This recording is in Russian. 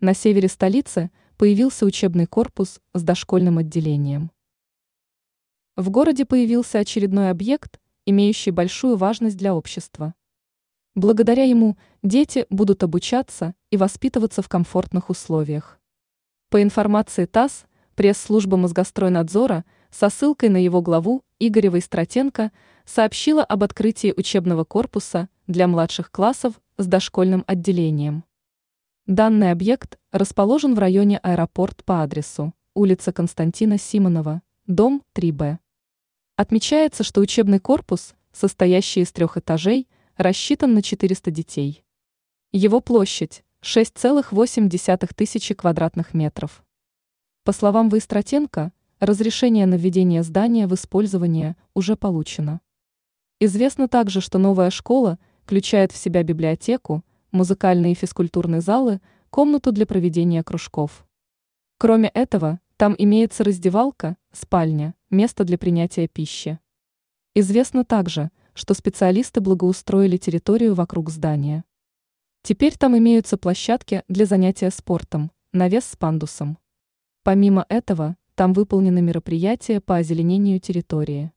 На севере столицы появился учебный корпус с дошкольным отделением. В городе появился очередной объект, имеющий большую важность для общества. Благодаря ему дети будут обучаться и воспитываться в комфортных условиях. По информации ТАСС, пресс-служба Мозгостройнадзора со ссылкой на его главу Игорева Истратенко сообщила об открытии учебного корпуса для младших классов с дошкольным отделением. Данный объект расположен в районе аэропорт по адресу улица Константина Симонова, дом 3Б. Отмечается, что учебный корпус, состоящий из трех этажей, рассчитан на 400 детей. Его площадь – 6,8 тысячи квадратных метров. По словам Выстратенко, разрешение на введение здания в использование уже получено. Известно также, что новая школа включает в себя библиотеку, музыкальные и физкультурные залы, комнату для проведения кружков. Кроме этого, там имеется раздевалка, спальня, место для принятия пищи. Известно также, что специалисты благоустроили территорию вокруг здания. Теперь там имеются площадки для занятия спортом, навес с пандусом. Помимо этого, там выполнены мероприятия по озеленению территории.